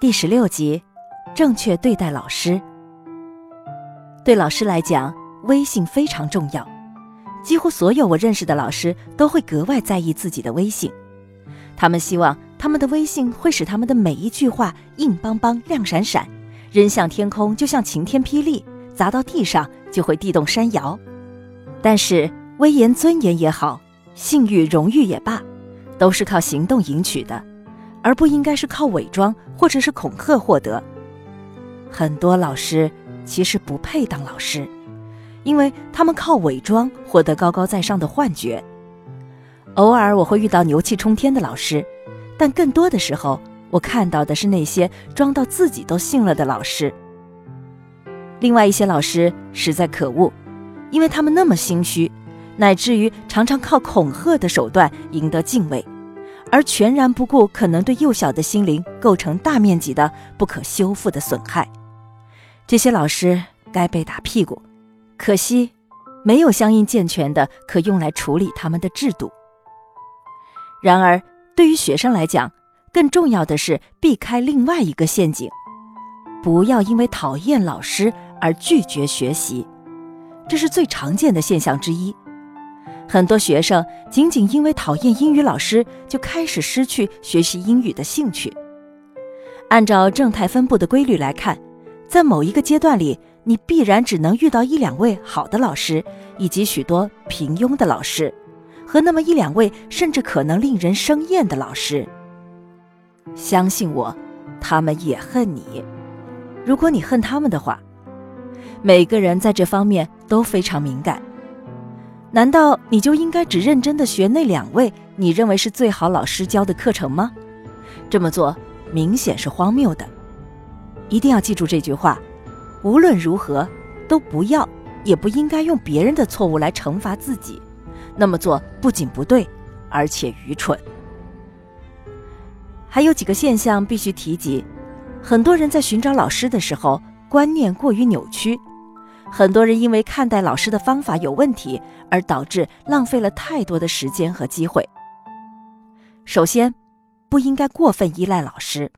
第十六集，正确对待老师。对老师来讲，威信非常重要。几乎所有我认识的老师都会格外在意自己的威信，他们希望他们的威信会使他们的每一句话硬邦邦、亮闪闪，扔向天空就像晴天霹雳，砸到地上就会地动山摇。但是，威严、尊严也好，信誉、荣誉也罢，都是靠行动赢取的。而不应该是靠伪装或者是恐吓获得。很多老师其实不配当老师，因为他们靠伪装获得高高在上的幻觉。偶尔我会遇到牛气冲天的老师，但更多的时候，我看到的是那些装到自己都信了的老师。另外一些老师实在可恶，因为他们那么心虚，乃至于常常靠恐吓的手段赢得敬畏。而全然不顾可能对幼小的心灵构成大面积的不可修复的损害，这些老师该被打屁股。可惜，没有相应健全的可用来处理他们的制度。然而，对于学生来讲，更重要的是避开另外一个陷阱：不要因为讨厌老师而拒绝学习，这是最常见的现象之一。很多学生仅仅因为讨厌英语老师，就开始失去学习英语的兴趣。按照正态分布的规律来看，在某一个阶段里，你必然只能遇到一两位好的老师，以及许多平庸的老师，和那么一两位甚至可能令人生厌的老师。相信我，他们也恨你。如果你恨他们的话，每个人在这方面都非常敏感。难道你就应该只认真的学那两位你认为是最好老师教的课程吗？这么做明显是荒谬的。一定要记住这句话：无论如何，都不要也不应该用别人的错误来惩罚自己。那么做不仅不对，而且愚蠢。还有几个现象必须提及：很多人在寻找老师的时候，观念过于扭曲。很多人因为看待老师的方法有问题，而导致浪费了太多的时间和机会。首先，不应该过分依赖老师。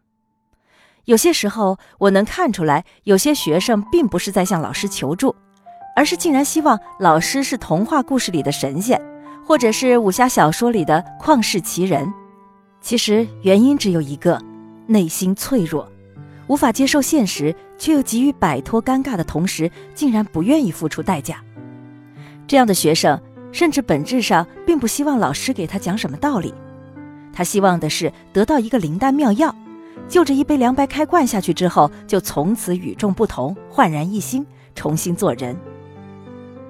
有些时候，我能看出来，有些学生并不是在向老师求助，而是竟然希望老师是童话故事里的神仙，或者是武侠小说里的旷世奇人。其实原因只有一个：内心脆弱。无法接受现实，却又急于摆脱尴尬的同时，竟然不愿意付出代价。这样的学生，甚至本质上并不希望老师给他讲什么道理，他希望的是得到一个灵丹妙药，就着一杯凉白开灌下去之后，就从此与众不同，焕然一新，重新做人。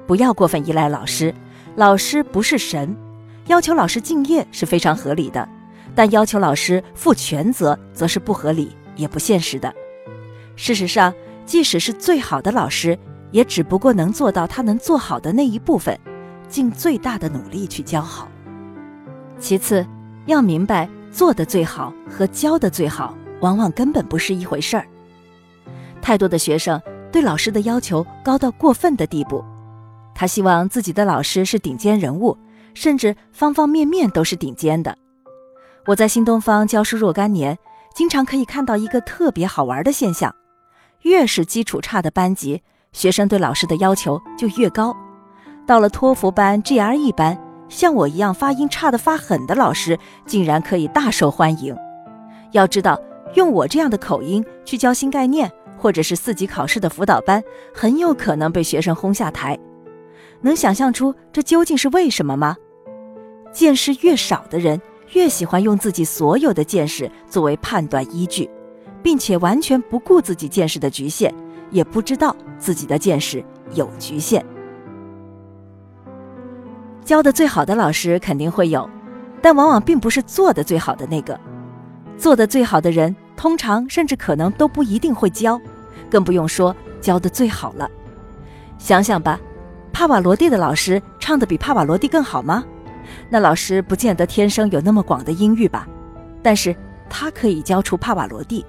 不要过分依赖老师，老师不是神，要求老师敬业是非常合理的，但要求老师负全责，则是不合理。也不现实的。事实上，即使是最好的老师，也只不过能做到他能做好的那一部分，尽最大的努力去教好。其次，要明白做的最好和教的最好，往往根本不是一回事儿。太多的学生对老师的要求高到过分的地步，他希望自己的老师是顶尖人物，甚至方方面面都是顶尖的。我在新东方教书若干年。经常可以看到一个特别好玩的现象：越是基础差的班级，学生对老师的要求就越高。到了托福班、GRE 班，像我一样发音差的发狠的老师，竟然可以大受欢迎。要知道，用我这样的口音去教新概念，或者是四级考试的辅导班，很有可能被学生轰下台。能想象出这究竟是为什么吗？见识越少的人。越喜欢用自己所有的见识作为判断依据，并且完全不顾自己见识的局限，也不知道自己的见识有局限。教的最好的老师肯定会有，但往往并不是做的最好的那个。做的最好的人，通常甚至可能都不一定会教，更不用说教的最好了。想想吧，帕瓦罗蒂的老师唱的比帕瓦罗蒂更好吗？那老师不见得天生有那么广的音域吧，但是他可以教出帕瓦罗蒂。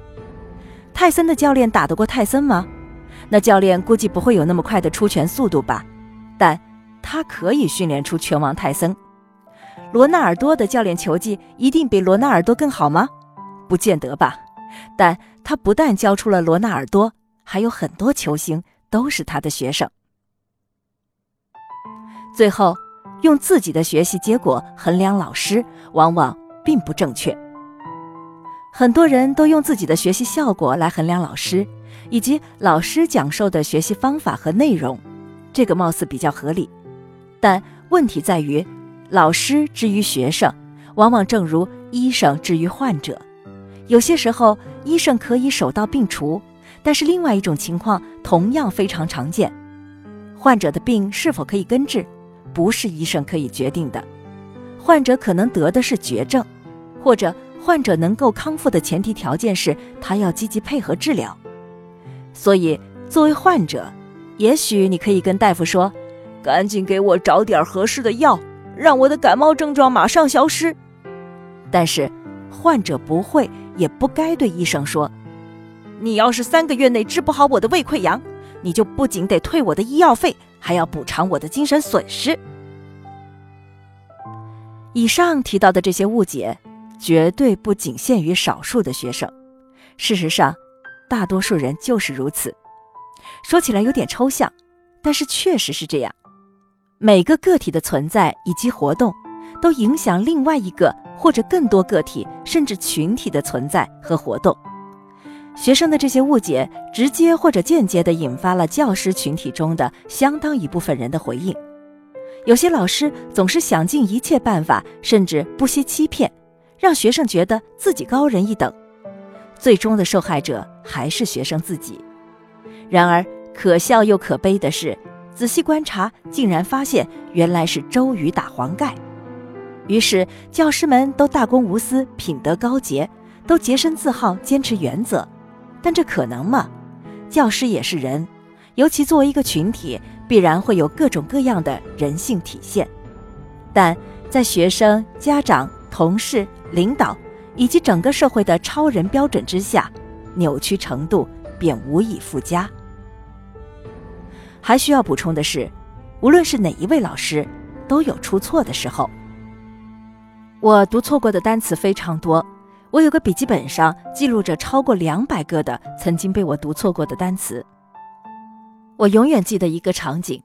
泰森的教练打得过泰森吗？那教练估计不会有那么快的出拳速度吧，但他可以训练出拳王泰森。罗纳尔多的教练球技一定比罗纳尔多更好吗？不见得吧，但他不但教出了罗纳尔多，还有很多球星都是他的学生。最后，用自己的学习结果衡量老师，往往并不正确。很多人都用自己的学习效果来衡量老师，以及老师讲授的学习方法和内容，这个貌似比较合理。但问题在于，老师之于学生，往往正如医生之于患者。有些时候，医生可以手到病除，但是另外一种情况同样非常常见：患者的病是否可以根治，不是医生可以决定的。患者可能得的是绝症，或者。患者能够康复的前提条件是他要积极配合治疗，所以作为患者，也许你可以跟大夫说：“赶紧给我找点合适的药，让我的感冒症状马上消失。”但是，患者不会也不该对医生说：“你要是三个月内治不好我的胃溃疡，你就不仅得退我的医药费，还要补偿我的精神损失。”以上提到的这些误解。绝对不仅限于少数的学生，事实上，大多数人就是如此。说起来有点抽象，但是确实是这样。每个个体的存在以及活动，都影响另外一个或者更多个体甚至群体的存在和活动。学生的这些误解，直接或者间接地引发了教师群体中的相当一部分人的回应。有些老师总是想尽一切办法，甚至不惜欺骗。让学生觉得自己高人一等，最终的受害者还是学生自己。然而，可笑又可悲的是，仔细观察，竟然发现原来是周瑜打黄盖。于是，教师们都大公无私、品德高洁，都洁身自好、坚持原则。但这可能吗？教师也是人，尤其作为一个群体，必然会有各种各样的人性体现。但在学生、家长。同事、领导以及整个社会的超人标准之下，扭曲程度便无以复加。还需要补充的是，无论是哪一位老师，都有出错的时候。我读错过的单词非常多，我有个笔记本上记录着超过两百个的曾经被我读错过的单词。我永远记得一个场景：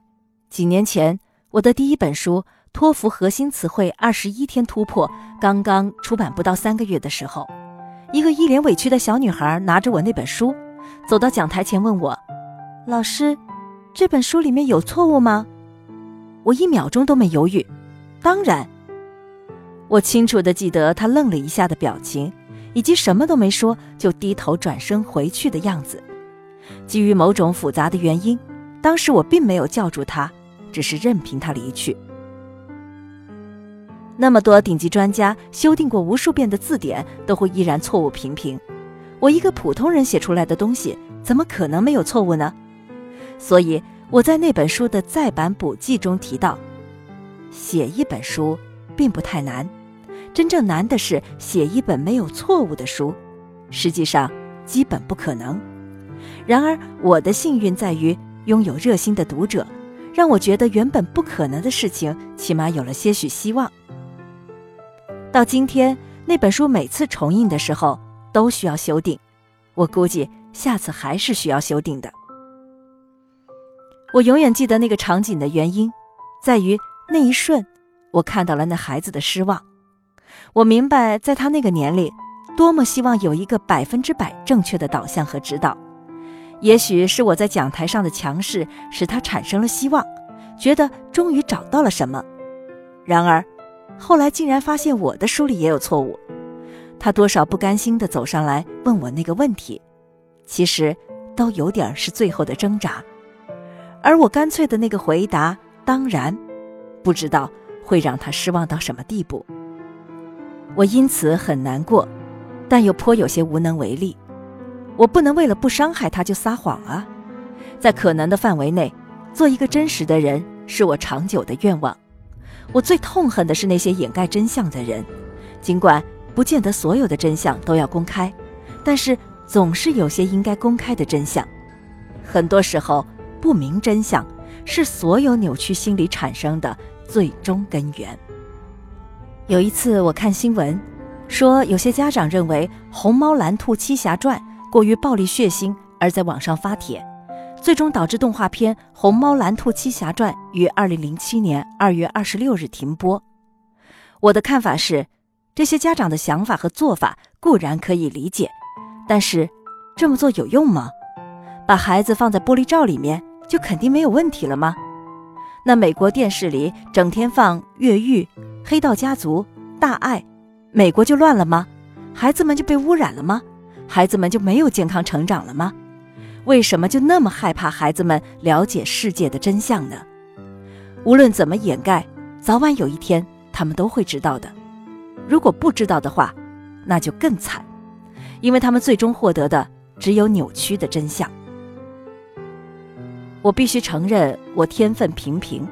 几年前，我的第一本书。托福核心词汇二十一天突破刚刚出版不到三个月的时候，一个一脸委屈的小女孩拿着我那本书，走到讲台前问我：“老师，这本书里面有错误吗？”我一秒钟都没犹豫，当然。我清楚的记得他愣了一下的表情，以及什么都没说就低头转身回去的样子。基于某种复杂的原因，当时我并没有叫住他，只是任凭他离去。那么多顶级专家修订过无数遍的字典，都会依然错误频频。我一个普通人写出来的东西，怎么可能没有错误呢？所以我在那本书的再版补记中提到，写一本书并不太难，真正难的是写一本没有错误的书。实际上，基本不可能。然而，我的幸运在于拥有热心的读者，让我觉得原本不可能的事情，起码有了些许希望。到今天，那本书每次重印的时候都需要修订，我估计下次还是需要修订的。我永远记得那个场景的原因，在于那一瞬，我看到了那孩子的失望。我明白，在他那个年龄，多么希望有一个百分之百正确的导向和指导。也许是我在讲台上的强势，使他产生了希望，觉得终于找到了什么。然而。后来竟然发现我的书里也有错误，他多少不甘心地走上来问我那个问题，其实都有点是最后的挣扎，而我干脆的那个回答，当然，不知道会让他失望到什么地步。我因此很难过，但又颇有些无能为力。我不能为了不伤害他就撒谎啊，在可能的范围内，做一个真实的人是我长久的愿望。我最痛恨的是那些掩盖真相的人，尽管不见得所有的真相都要公开，但是总是有些应该公开的真相。很多时候，不明真相是所有扭曲心理产生的最终根源。有一次我看新闻，说有些家长认为《虹猫蓝兔七侠传》过于暴力血腥而在网上发帖，最终导致动画片《虹猫蓝兔七侠传》于二零零七年二月二十六日停播。我的看法是，这些家长的想法和做法固然可以理解，但是这么做有用吗？把孩子放在玻璃罩里面，就肯定没有问题了吗？那美国电视里整天放越狱、黑道家族、大爱，美国就乱了吗？孩子们就被污染了吗？孩子们就没有健康成长了吗？为什么就那么害怕孩子们了解世界的真相呢？无论怎么掩盖，早晚有一天他们都会知道的。如果不知道的话，那就更惨，因为他们最终获得的只有扭曲的真相。我必须承认，我天分平平，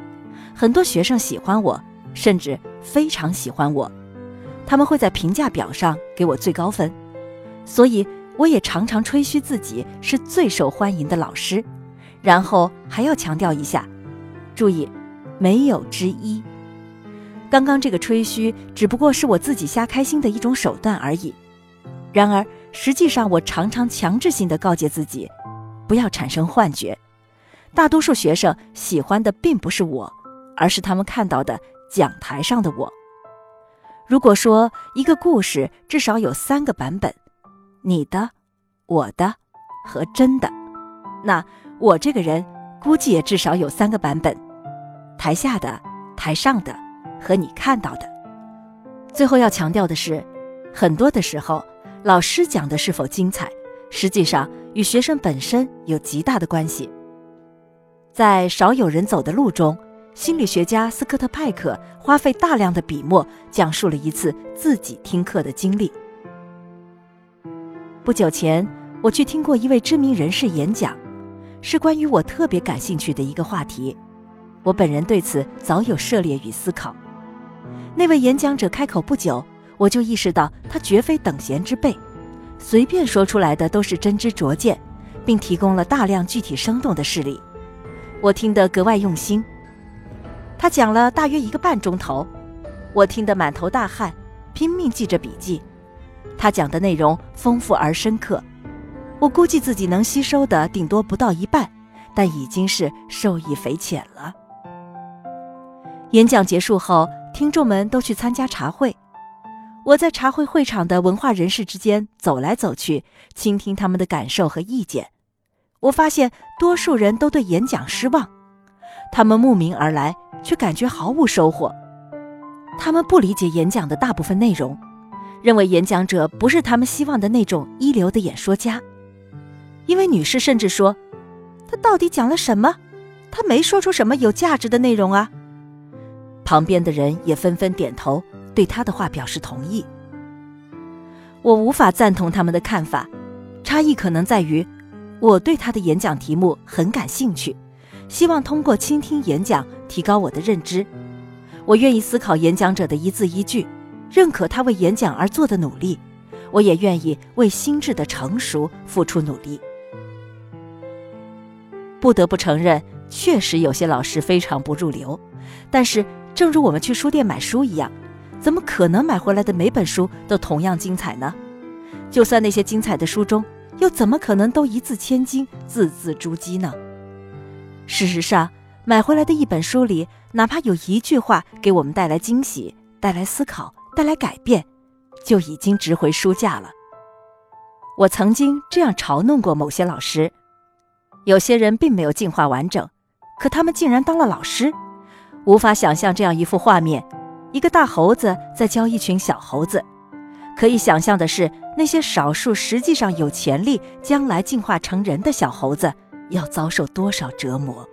很多学生喜欢我，甚至非常喜欢我，他们会在评价表上给我最高分，所以我也常常吹嘘自己是最受欢迎的老师，然后还要强调一下，注意，没有之一。刚刚这个吹嘘只不过是我自己瞎开心的一种手段而已，然而实际上我常常强制性的告诫自己，不要产生幻觉。大多数学生喜欢的并不是我，而是他们看到的讲台上的我。如果说一个故事至少有三个版本，你的、我的和真的，那我这个人估计也至少有三个版本：台下的、台上的和你看到的。最后要强调的是，很多的时候，老师讲的是否精彩，实际上与学生本身有极大的关系。在少有人走的路中，心理学家斯科特派克花费大量的笔墨讲述了一次自己听课的经历。不久前，我去听过一位知名人士演讲，是关于我特别感兴趣的一个话题。我本人对此早有涉猎与思考。那位演讲者开口不久，我就意识到他绝非等闲之辈，随便说出来的都是真知灼见，并提供了大量具体生动的事例。我听得格外用心，他讲了大约一个半钟头，我听得满头大汗，拼命记着笔记。他讲的内容丰富而深刻，我估计自己能吸收的顶多不到一半，但已经是受益匪浅了。演讲结束后，听众们都去参加茶会，我在茶会会场的文化人士之间走来走去，倾听他们的感受和意见。我发现多数人都对演讲失望，他们慕名而来，却感觉毫无收获。他们不理解演讲的大部分内容，认为演讲者不是他们希望的那种一流的演说家。一位女士甚至说：“他到底讲了什么？他没说出什么有价值的内容啊。”旁边的人也纷纷点头，对他的话表示同意。我无法赞同他们的看法，差异可能在于。我对他的演讲题目很感兴趣，希望通过倾听演讲提高我的认知。我愿意思考演讲者的一字一句，认可他为演讲而做的努力。我也愿意为心智的成熟付出努力。不得不承认，确实有些老师非常不入流。但是，正如我们去书店买书一样，怎么可能买回来的每本书都同样精彩呢？就算那些精彩的书中，又怎么可能都一字千金、字字珠玑呢？事实上，买回来的一本书里，哪怕有一句话给我们带来惊喜、带来思考、带来改变，就已经值回书价了。我曾经这样嘲弄过某些老师：有些人并没有进化完整，可他们竟然当了老师。无法想象这样一幅画面：一个大猴子在教一群小猴子。可以想象的是。那些少数实际上有潜力将来进化成人的小猴子，要遭受多少折磨？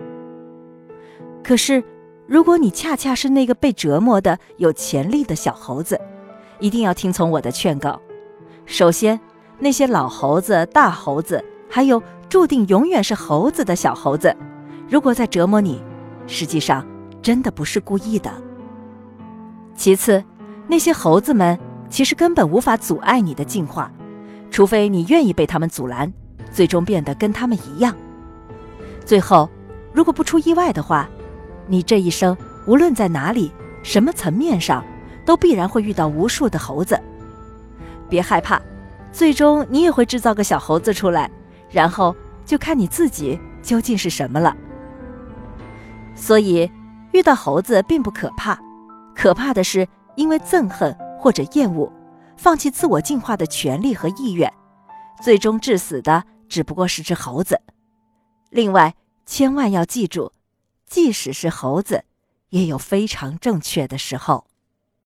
可是，如果你恰恰是那个被折磨的有潜力的小猴子，一定要听从我的劝告。首先，那些老猴子、大猴子，还有注定永远是猴子的小猴子，如果在折磨你，实际上真的不是故意的。其次，那些猴子们。其实根本无法阻碍你的进化，除非你愿意被他们阻拦，最终变得跟他们一样。最后，如果不出意外的话，你这一生无论在哪里、什么层面上，都必然会遇到无数的猴子。别害怕，最终你也会制造个小猴子出来，然后就看你自己究竟是什么了。所以，遇到猴子并不可怕，可怕的是因为憎恨或者厌恶，放弃自我进化的权利和意愿，最终致死的只不过是只猴子。另外，千万要记住，即使是猴子，也有非常正确的时候。